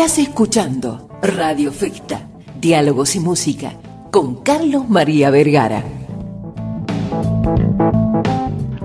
Estás escuchando Radio Ficta, Diálogos y Música, con Carlos María Vergara.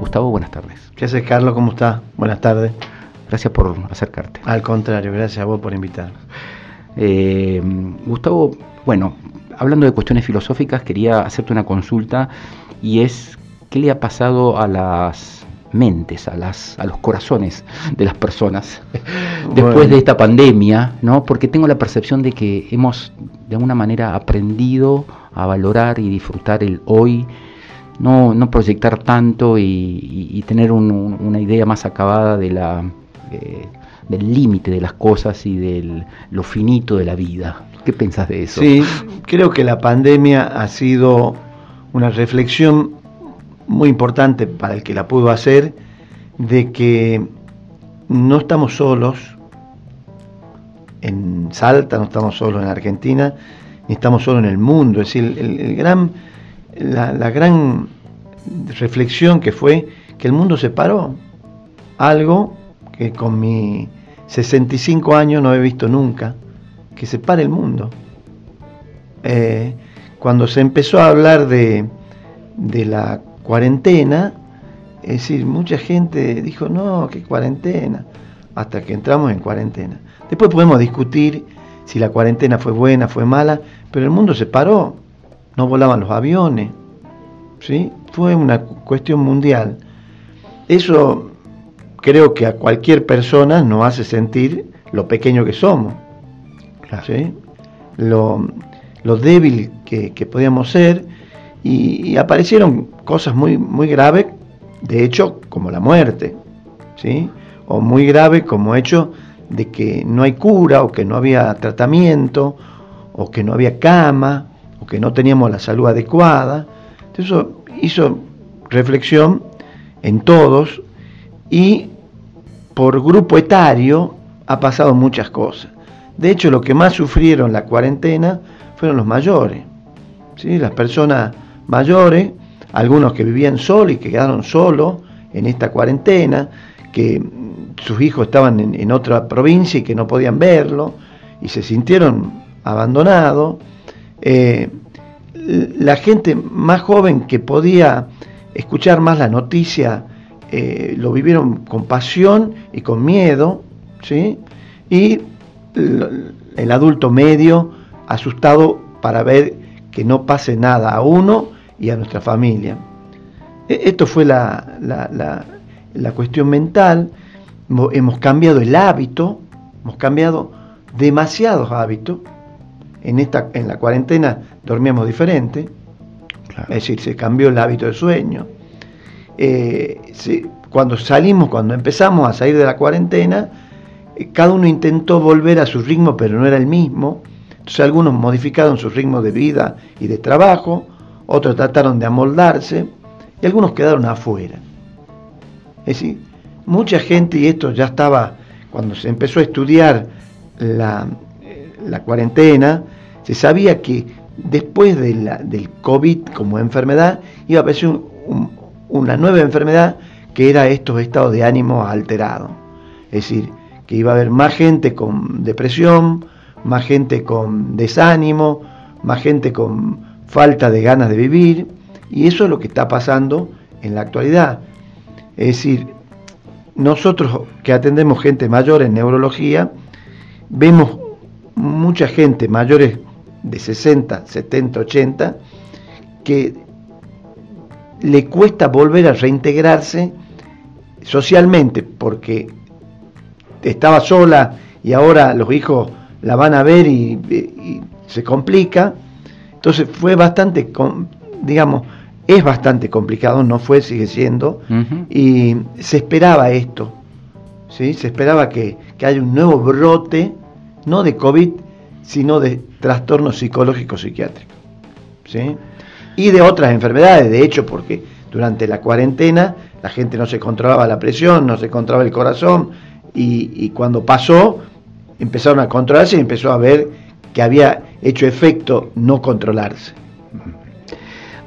Gustavo, buenas tardes. ¿Qué haces, Carlos? ¿Cómo estás? Buenas tardes. Gracias por acercarte. Al contrario, gracias a vos por invitar. Eh, Gustavo, bueno, hablando de cuestiones filosóficas, quería hacerte una consulta y es, ¿qué le ha pasado a las mentes, a, las, a los corazones de las personas después de esta pandemia, ¿no? Porque tengo la percepción de que hemos de alguna manera aprendido a valorar y disfrutar el hoy, no, no proyectar tanto y, tener una idea más acabada de la, eh, del límite de las cosas y de lo finito de la vida. ¿Qué pensás de eso? Sí, creo que la pandemia ha sido una reflexión muy importante para el que la pudo hacer, de que no estamos solos en Salta, no estamos solos en Argentina, ni estamos solos en el mundo. Es decir, el, gran, la, gran reflexión que fue que el mundo se paró. Algo que con mis 65 años no he visto nunca, que se pare el mundo. Eh, cuando se empezó a hablar de, de la cuarentena, es decir, mucha gente dijo, no, qué cuarentena, hasta que entramos en cuarentena. Después podemos discutir si la cuarentena fue buena, fue mala, pero el mundo se paró, no volaban los aviones, ¿sí? Fue una cuestión mundial. Eso creo que a cualquier persona nos hace sentir lo pequeño que somos, ¿sí? lo, lo débil que, que podíamos ser, y, aparecieron cosas muy, muy graves, de hecho, como la muerte, ¿sí? o muy grave como hecho de que no hay cura, o que no había tratamiento, o que no había cama, o que no teníamos la salud adecuada. Eso hizo reflexión en todos y por grupo etario ha pasado muchas cosas. De hecho, lo que más sufrieron la cuarentena fueron los mayores. ¿sí? Las personas mayores, algunos que vivían solos y que quedaron solos en esta cuarentena, que sus hijos estaban en, otra provincia y que no podían verlo y se sintieron abandonados. Eh, la gente más joven que podía escuchar más la noticia eh, lo vivieron con pasión y con miedo, ¿sí? y el adulto medio asustado para ver que no pase nada a uno y a nuestra familia. E, esto fue la, la, cuestión mental, hemos cambiado el hábito, hemos cambiado demasiados hábitos. En, esta, en la cuarentena dormíamos diferente, es decir, se cambió el hábito de sueño. Eh, cuando salimos, cuando empezamos a salir de la cuarentena, eh, cada uno intentó volver a su ritmo, pero no era el mismo. Entonces algunos modificaron su ritmo de vida y de trabajo, otros trataron de amoldarse y algunos quedaron afuera. Es decir, mucha gente, y esto ya estaba cuando se empezó a estudiar la, cuarentena, se sabía que después de la, del COVID como enfermedad iba a aparecer una nueva enfermedad que era estos estados de ánimo alterados. Es decir, que iba a haber más gente con depresión, más gente con desánimo, más gente con falta de ganas de vivir, y eso es lo que está pasando en la actualidad. Es decir, nosotros que atendemos gente mayor en neurología, vemos mucha gente mayores de 60, 70, 80, que le cuesta volver a reintegrarse socialmente porque estaba sola y ahora los hijos la van a ver y, se complica. Entonces fue bastante, digamos, es bastante complicado, no fue, sigue siendo, y se esperaba esto, ¿sí? se esperaba que, que, haya un nuevo brote, no de COVID, sino de trastornos psicológicos psiquiátricos, ¿sí? y de otras enfermedades, de hecho, porque durante la cuarentena la gente no se controlaba la presión, no se controlaba el corazón, y, y cuando pasó, empezaron a controlarse y empezó a ver que había hecho efecto no controlarse.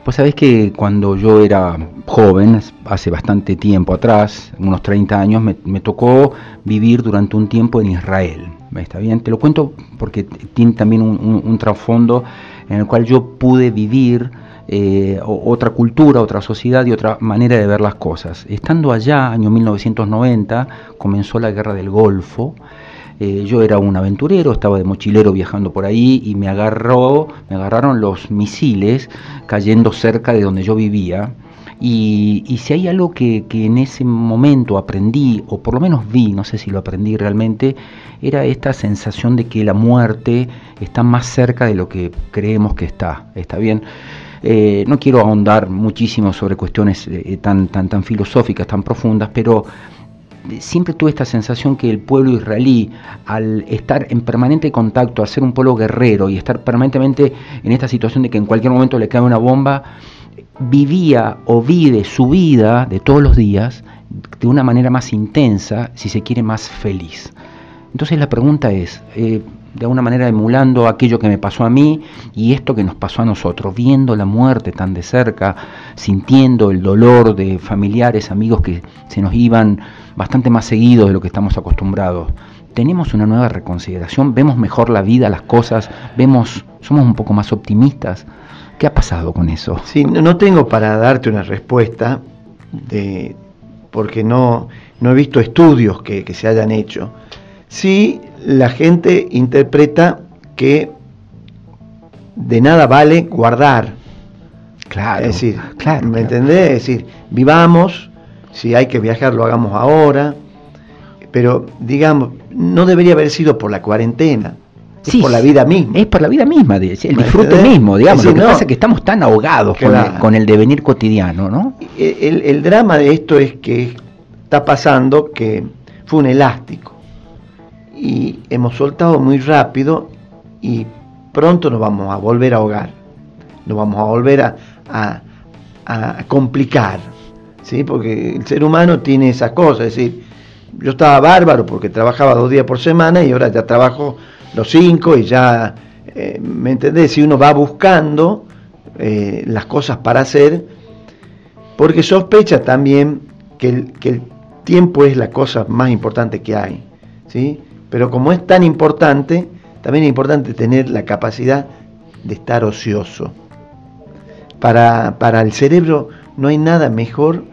Pues sabés que cuando yo era joven, hace bastante tiempo atrás, unos 30 años, me, tocó vivir durante un tiempo en Israel. ¿Está bien? Te lo cuento porque tiene también un, trasfondo en el cual yo pude vivir eh, otra cultura, otra sociedad y otra manera de ver las cosas. Estando allá, año 1990, comenzó la guerra del Golfo eh, yo era un aventurero, estaba de mochilero viajando por ahí y me agarró, me agarraron los misiles cayendo cerca de donde yo vivía. Y, si hay algo que, en ese momento aprendí, o por lo menos vi, no sé si lo aprendí realmente, era esta sensación de que la muerte está más cerca de lo que creemos que está. ¿Está bien? Eh, no quiero ahondar muchísimo sobre cuestiones eh, tan, tan, tan filosóficas, tan profundas, pero siempre tuve esta sensación que el pueblo israelí, al estar en permanente contacto, al ser un pueblo guerrero y estar permanentemente en esta situación de que en cualquier momento le cae una bomba, vivía o vive su vida de todos los días de una manera más intensa, si se quiere, más feliz. Entonces la pregunta es, eh, de alguna manera emulando aquello que me pasó a mí y esto que nos pasó a nosotros, viendo la muerte tan de cerca, sintiendo el dolor de familiares, amigos que se nos iban bastante más seguidos de lo que estamos acostumbrados. Tenemos una nueva reconsideración, vemos mejor la vida, las cosas, vemos, somos un poco más optimistas. ¿Qué ha pasado con eso? Sí, no tengo para darte una respuesta de porque no, no he visto estudios que, que se hayan hecho. Sí, la gente interpreta que de nada vale guardar. Claro. Es decir, claro, ¿me entendés? Es decir, vivamos, si hay que viajar lo hagamos ahora, pero digamos, no debería haber sido por la cuarentena. es por la vida misma. Es por la vida misma, el disfrute mismo, digamos. lo que pasa es que estamos tan ahogados con, el, devenir cotidiano, ¿no? El, el drama de esto es que está pasando que fue un elástico y hemos soltado muy rápido y pronto nos vamos a volver a ahogar, nos vamos a volver a, a, complicar, ¿sí? porque el ser humano tiene esa cosa, es decir, yo estaba bárbaro porque trabajaba dos días por semana y ahora ya trabajo los cinco y ya, eh, ¿me entendés? Si uno va buscando eh, las cosas para hacer, porque sospecha también que el, que el tiempo es la cosa más importante que hay, ¿sí? Pero como es tan importante, también es importante tener la capacidad de estar ocioso. Para, para el cerebro no hay nada mejor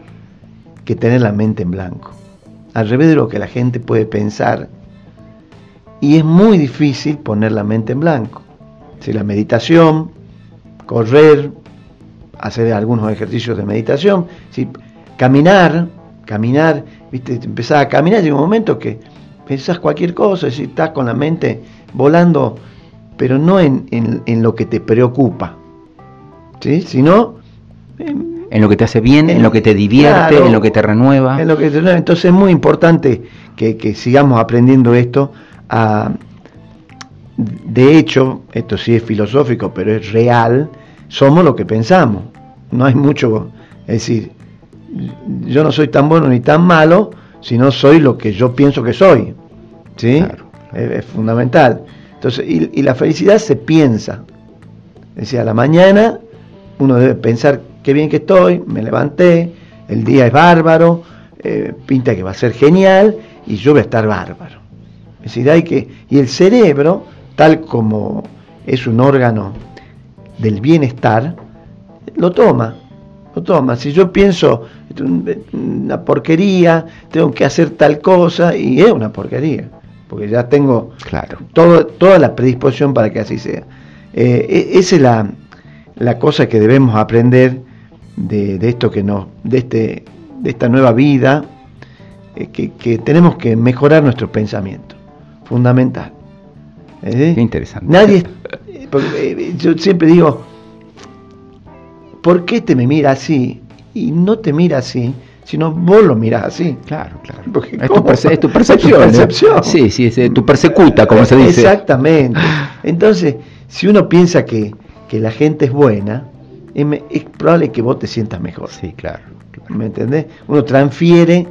que tener la mente en blanco. Al revés de lo que la gente puede pensar. Y es muy difícil poner la mente en blanco. Si la meditación, correr, hacer algunos ejercicios de meditación, si caminar, caminar, viste, empezar a caminar, llega un momento que pensás cualquier cosa, si estás con la mente volando, pero no en, lo que te preocupa, ¿sí? sino en, lo que te hace bien, en, lo que te divierte, en lo que te renueva. En lo que Entonces es muy importante que, sigamos aprendiendo esto. de hecho, esto sí es filosófico, pero es real, somos lo que pensamos. No hay mucho, es decir, yo no soy tan bueno ni tan malo, si no soy lo que yo pienso que soy. ¿Sí? Es, fundamental. Entonces, y, la felicidad se piensa. Decía, a la mañana uno debe pensar qué bien que estoy, me levanté, el día es bárbaro, eh, pinta que va a ser genial y yo voy a estar bárbaro. Es decir, hay que. Y el cerebro, tal como es un órgano del bienestar, lo toma lo toma. Si yo pienso, una porquería, tengo que hacer tal cosa, y es una porquería, porque ya tengo claro. todo, toda la predisposición para que así sea. Eh, e, esa es la, la, cosa que debemos aprender de, esto que nos, de, este, de esta nueva vida, eh, que, tenemos que mejorar nuestro pensamiento, fundamental. ¿Eh? Qué interesante. Nadie, yo siempre digo, ¿por qué te me mira así? Y no te mira así, sino vos lo miras así. Claro, claro. es, tu percepción. Sí, sí, es tu persecuta, como se dice. Exactamente. Entonces, si uno piensa que, la gente es buena, es, probable que vos te sientas mejor. Sí, claro, ¿Me entendés? Uno transfiere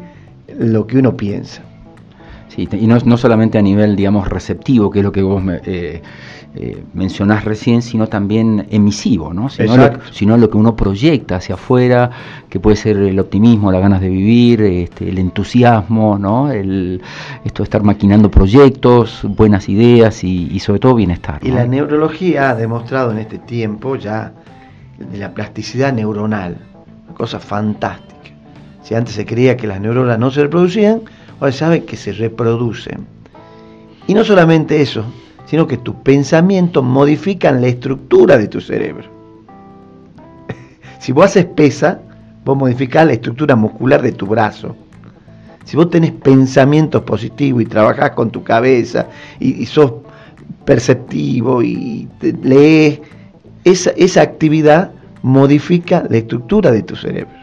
lo que uno piensa. Sí, y no, no, solamente a nivel, digamos, receptivo, que es lo que vos me, eh, eh, mencionás recién, sino también emisivo, ¿no? Sino lo, sino lo, que uno proyecta hacia afuera, que puede ser el optimismo, las ganas de vivir, este, el entusiasmo, ¿no? El, esto de estar maquinando proyectos, buenas ideas y, sobre todo bienestar. Y la neurología ha demostrado en este tiempo ya de la plasticidad neuronal, una cosa fantástica. Si antes se creía que las neuronas no se reproducían, ahora sabe que se reproducen. Y no solamente eso, sino que tus pensamientos modifican la estructura de tu cerebro. si vos haces pesa, vos modificás la estructura muscular de tu brazo. Si vos tenés pensamientos positivos y trabajás con tu cabeza y, sos perceptivo y lees, esa actividad modifica la estructura de tu cerebro.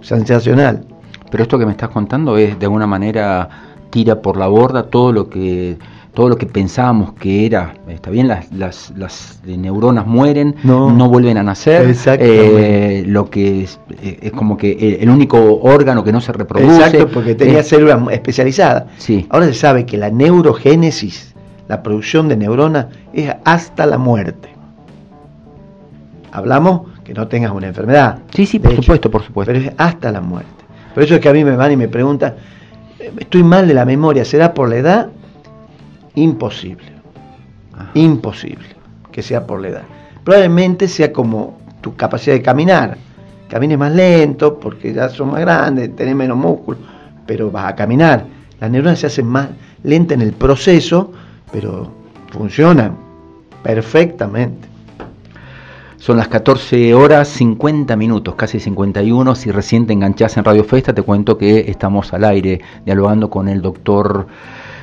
Sensacional. Pero esto que me estás contando es de alguna manera tira por la borda todo lo que todo lo que pensábamos que era, está bien, las, las, las neuronas mueren, no, vuelven a nacer, eh, lo que es, eh, es, como que el único órgano que no se reproduce. Exacto, porque tenía células especializadas. Sí. Ahora se sabe que la neurogénesis, la producción de neuronas, es hasta la muerte. Hablamos que no tengas una enfermedad. Sí, sí, por supuesto, por supuesto. Pero es hasta la muerte. Por eso es que a mí me van y me preguntan, estoy mal de la memoria, ¿será por la edad? Imposible. Imposible que sea por la edad. Probablemente sea como tu capacidad de caminar. Camines más lento porque ya son más grandes, tenés menos músculo, pero vas a caminar. Las neuronas se hacen más lentas en el proceso, pero funcionan perfectamente. Son las 14 horas 50 minutos, casi 51. Si recién te enganchás en Radio Festa, te cuento que estamos al aire dialogando con el doctor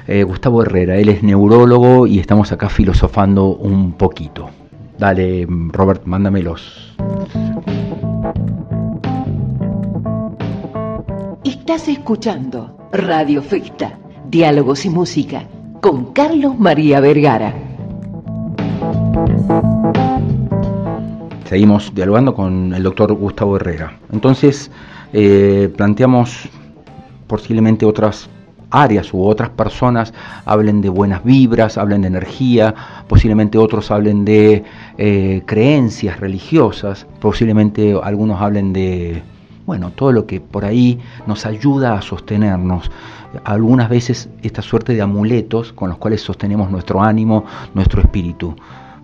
eh, Gustavo Herrera. Él es neurólogo y estamos acá filosofando un poquito. Dale, Robert, mándamelos. Estás escuchando Radio Festa, Diálogos y Música, con Carlos María Vergara. Seguimos dialogando con el doctor Gustavo Herrera. Entonces, eh, planteamos posiblemente otras áreas u otras personas hablen de buenas vibras, hablen de energía, posiblemente otros hablen de eh, creencias religiosas, posiblemente algunos hablen de, bueno, todo lo que por ahí nos ayuda a sostenernos. Algunas veces esta suerte de amuletos con los cuales sostenemos nuestro ánimo, nuestro espíritu.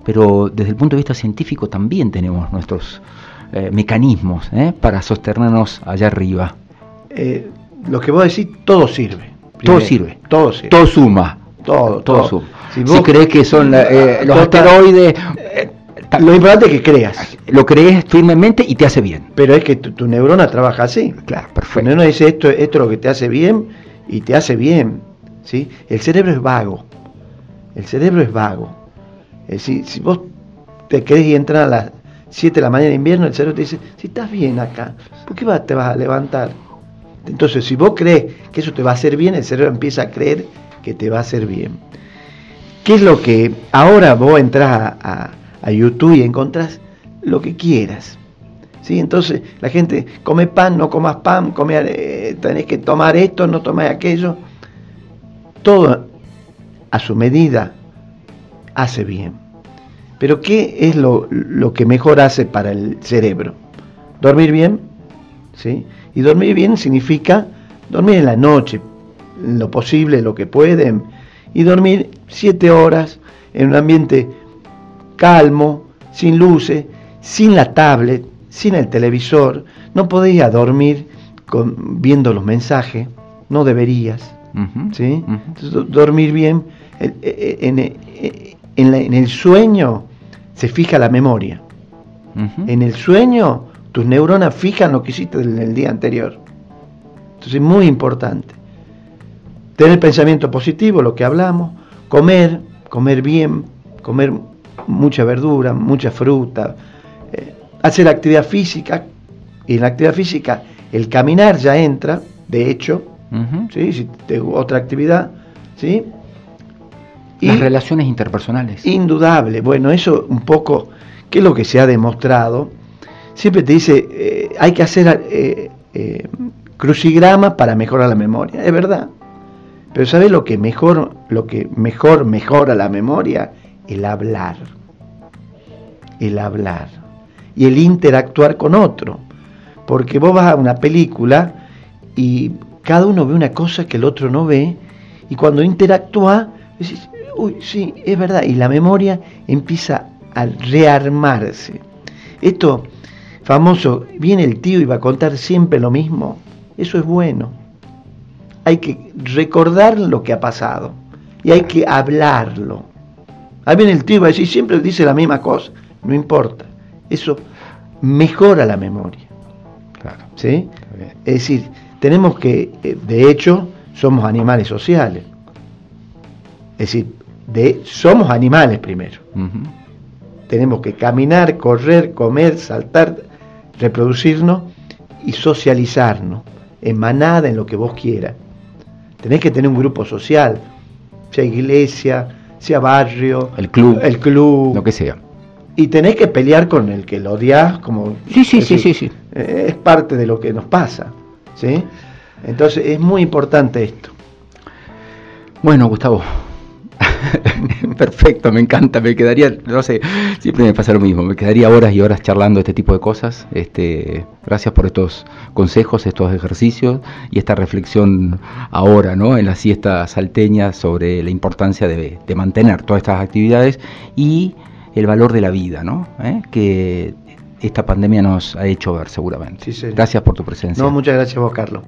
Pero desde el punto de vista científico también tenemos nuestros eh, mecanismos ¿eh? para sostenernos allá arriba. lo que vos decís, todo sirve todo sirve. Todo sirve. Todo suma. Todo, todo, suma. Si, crees que son eh, los asteroides... Eh, lo importante es que creas. Lo crees firmemente y te hace bien. Pero es que tu, neurona trabaja así. Claro, perfecto. Tu neurona dice esto, esto es lo que te hace bien y te hace bien. ¿sí? El cerebro es vago. El cerebro es vago. Es decir, si vos te querés y entrar a las 7 de la mañana de invierno, el cerebro te dice, si estás bien acá, ¿por qué te vas a levantar? Entonces, si vos crees que eso te va a hacer bien, el cerebro empieza a creer que te va a hacer bien. ¿Qué es lo que ahora vos entras a, YouTube y encontrás lo que quieras? ¿Sí? Entonces la gente come pan, no comas pan, come, eh, tenés que tomar esto, no tomar aquello. Todo a su medida hace bien. Pero ¿qué es lo, lo que mejor hace para el cerebro? Dormir bien, ¿sí? Y dormir bien significa dormir en la noche, lo posible, lo que pueden, y dormir siete horas en un ambiente calmo, sin luces, sin la tablet, sin el televisor. No podías dormir con, viendo los mensajes, no deberías. ¿sí? dormir bien, en, en, el sueño se fija la memoria. En el sueño tus neuronas fijan lo que hiciste en el día anterior. Entonces es muy importante. Tener pensamiento positivo, lo que hablamos, comer, comer bien, comer mucha verdura, mucha fruta, eh, hacer actividad física, y en la actividad física el caminar ya entra, de hecho, ¿sí? si te, otra actividad, ¿sí? Y Las relaciones interpersonales. Indudable, bueno, eso un poco, ¿qué es lo que se ha demostrado? siempre te dice, eh, hay que hacer eh, eh, crucigramas para mejorar la memoria. Es verdad. Pero ¿sabes lo que mejor, lo que mejor mejora la memoria? El hablar. El hablar. Y el interactuar con otro. Porque vos vas a una película y cada uno ve una cosa que el otro no ve, y cuando interactúa, decís, uy, sí, es verdad, y la memoria empieza a rearmarse. Esto famoso, viene el tío y va a contar siempre lo mismo, eso es bueno. Hay que recordar lo que ha pasado y hay que hablarlo. Ahí viene el tío y va a decir, siempre dice la misma cosa, no importa. Eso mejora la memoria. Claro. ¿Sí? Es decir, tenemos que, eh, de hecho, somos animales sociales. Es decir, de, somos animales primero. Tenemos que caminar, correr, comer, saltar, reproducirnos y socializarnos, en manada, en lo que vos quieras. Tenés que tener un grupo social, sea iglesia, sea barrio, el club, el club, lo que sea. Y tenés que pelear con el que lo odias, como sí, sí, sí, sí, sí. Eh, es parte de lo que nos pasa. ¿sí? Entonces es muy importante esto. Bueno, Gustavo. Perfecto, me encanta, me quedaría, no sé, siempre me pasa lo mismo, me quedaría horas y horas charlando este tipo de cosas. Este, gracias por estos consejos, estos ejercicios y esta reflexión ahora, ¿no? En la siesta salteña sobre la importancia de, mantener todas estas actividades y el valor de la vida, ¿no? ¿Eh? Que esta pandemia nos ha hecho ver seguramente. gracias por tu presencia. No, muchas gracias vos, Carlos.